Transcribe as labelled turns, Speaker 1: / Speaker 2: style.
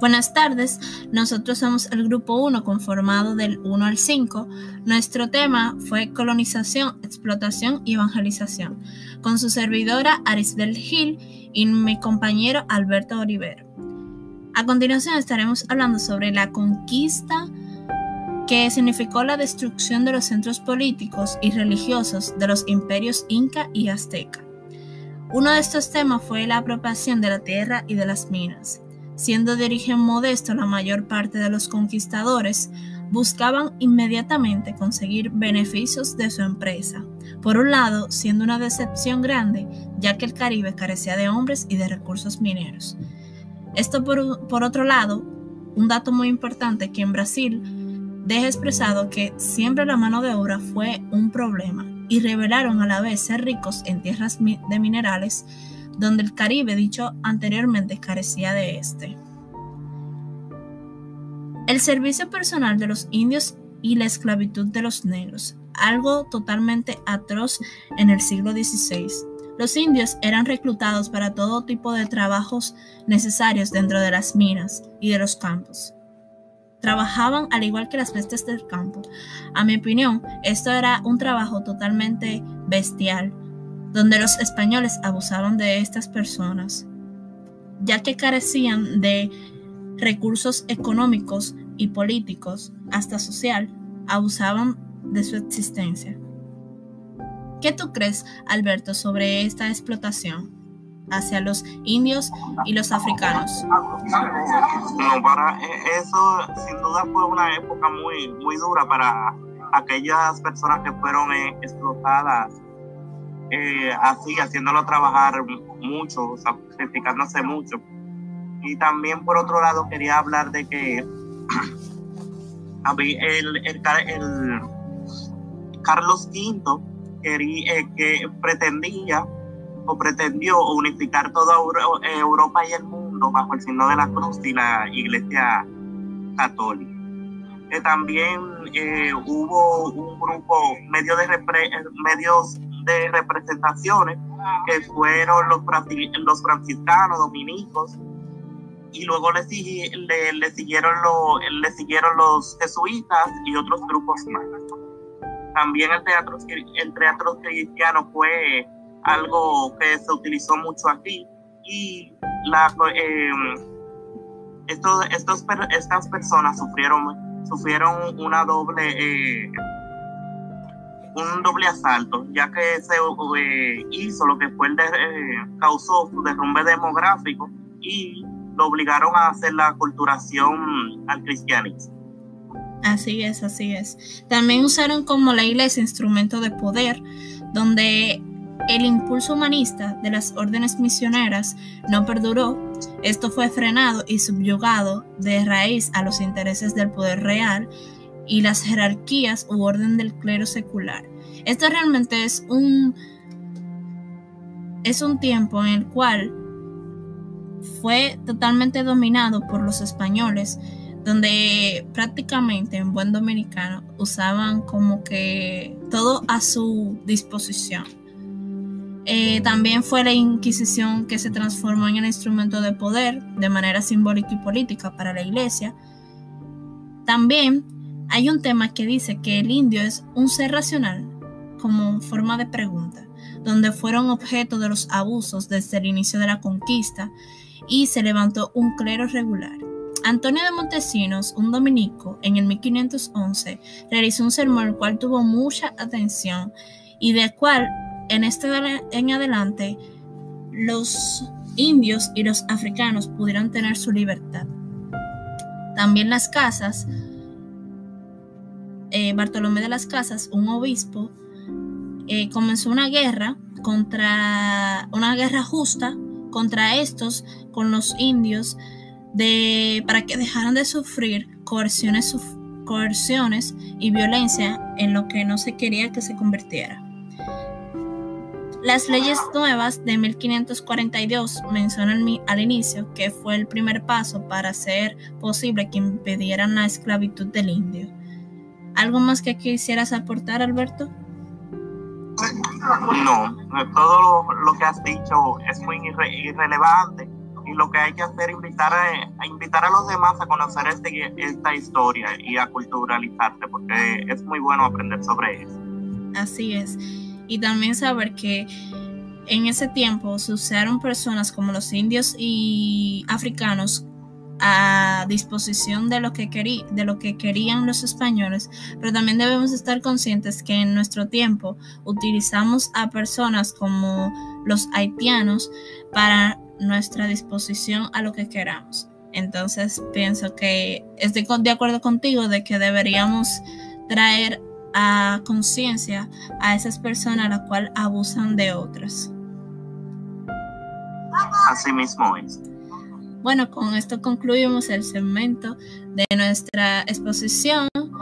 Speaker 1: Buenas tardes, nosotros somos el grupo 1 conformado del 1 al 5. Nuestro tema fue colonización, explotación y evangelización, con su servidora Arisbel Gil y mi compañero Alberto Olivero. A continuación estaremos hablando sobre la conquista que significó la destrucción de los centros políticos y religiosos de los imperios inca y azteca. Uno de estos temas fue la apropiación de la tierra y de las minas. Siendo de origen modesto, la mayor parte de los conquistadores buscaban inmediatamente conseguir beneficios de su empresa. Por un lado, siendo una decepción grande, ya que el Caribe carecía de hombres y de recursos mineros. Esto por, por otro lado, un dato muy importante que en Brasil deja expresado que siempre la mano de obra fue un problema y revelaron a la vez ser ricos en tierras de minerales, donde el Caribe, dicho anteriormente, carecía de este. El servicio personal de los indios y la esclavitud de los negros, algo totalmente atroz en el siglo XVI. Los indios eran reclutados para todo tipo de trabajos necesarios dentro de las minas y de los campos trabajaban al igual que las bestias del campo. A mi opinión, esto era un trabajo totalmente bestial, donde los españoles abusaban de estas personas, ya que carecían de recursos económicos y políticos, hasta social, abusaban de su existencia. ¿Qué tú crees, Alberto, sobre esta explotación? Hacia los indios y los africanos.
Speaker 2: No, para eso sin duda fue una época muy, muy dura para aquellas personas que fueron eh, explotadas eh, así, haciéndolo trabajar mucho, sacrificándose mucho. Y también por otro lado quería hablar de que el, el, el Carlos V quería, eh, que pretendía pretendió unificar toda Europa y el mundo bajo el signo de la cruz y la Iglesia Católica. Eh, también eh, hubo un grupo, medio de medios de representaciones que fueron los, los franciscanos, dominicos, y luego le, siguieron le siguieron los jesuitas y otros grupos más. También el teatro, el teatro cristiano fue algo que se utilizó mucho aquí y eh, estos, estas personas sufrieron, sufrieron una doble, eh, un doble asalto, ya que se eh, hizo lo que fue el de, causó su derrumbe demográfico y lo obligaron a hacer la culturación al cristianismo.
Speaker 1: Así es, así es. También usaron como la iglesia instrumento de poder, donde el impulso humanista de las órdenes misioneras no perduró, esto fue frenado y subyugado de raíz a los intereses del poder real y las jerarquías u orden del clero secular. Esto realmente es un es un tiempo en el cual fue totalmente dominado por los españoles, donde prácticamente en buen dominicano usaban como que todo a su disposición. Eh, también fue la Inquisición que se transformó en el instrumento de poder de manera simbólica y política para la Iglesia. También hay un tema que dice que el indio es un ser racional como forma de pregunta, donde fueron objeto de los abusos desde el inicio de la conquista y se levantó un clero regular. Antonio de Montesinos, un dominico, en el 1511 realizó un sermón el cual tuvo mucha atención y del cual en este en adelante, los indios y los africanos pudieron tener su libertad. También las casas, eh, Bartolomé de las Casas, un obispo, eh, comenzó una guerra contra una guerra justa contra estos con los indios de, para que dejaran de sufrir coerciones, coerciones y violencia en lo que no se quería que se convirtiera. Las leyes nuevas de 1542 mencionan al inicio que fue el primer paso para hacer posible que impidieran la esclavitud del indio. ¿Algo más que quisieras aportar, Alberto?
Speaker 2: No, todo lo, que has dicho es muy irrelevante y lo que hay que hacer es invitar a, invitar a los demás a conocer este, esta historia y a culturalizarte, porque es muy bueno aprender sobre eso.
Speaker 1: Así es. Y también saber que en ese tiempo se usaron personas como los indios y africanos a disposición de lo que de lo que querían los españoles, pero también debemos estar conscientes que en nuestro tiempo utilizamos a personas como los haitianos para nuestra disposición a lo que queramos. Entonces pienso que estoy de acuerdo contigo de que deberíamos traer a conciencia a esas personas a las cuales abusan de otras.
Speaker 2: Así mismo es.
Speaker 1: Bueno, con esto concluimos el segmento de nuestra exposición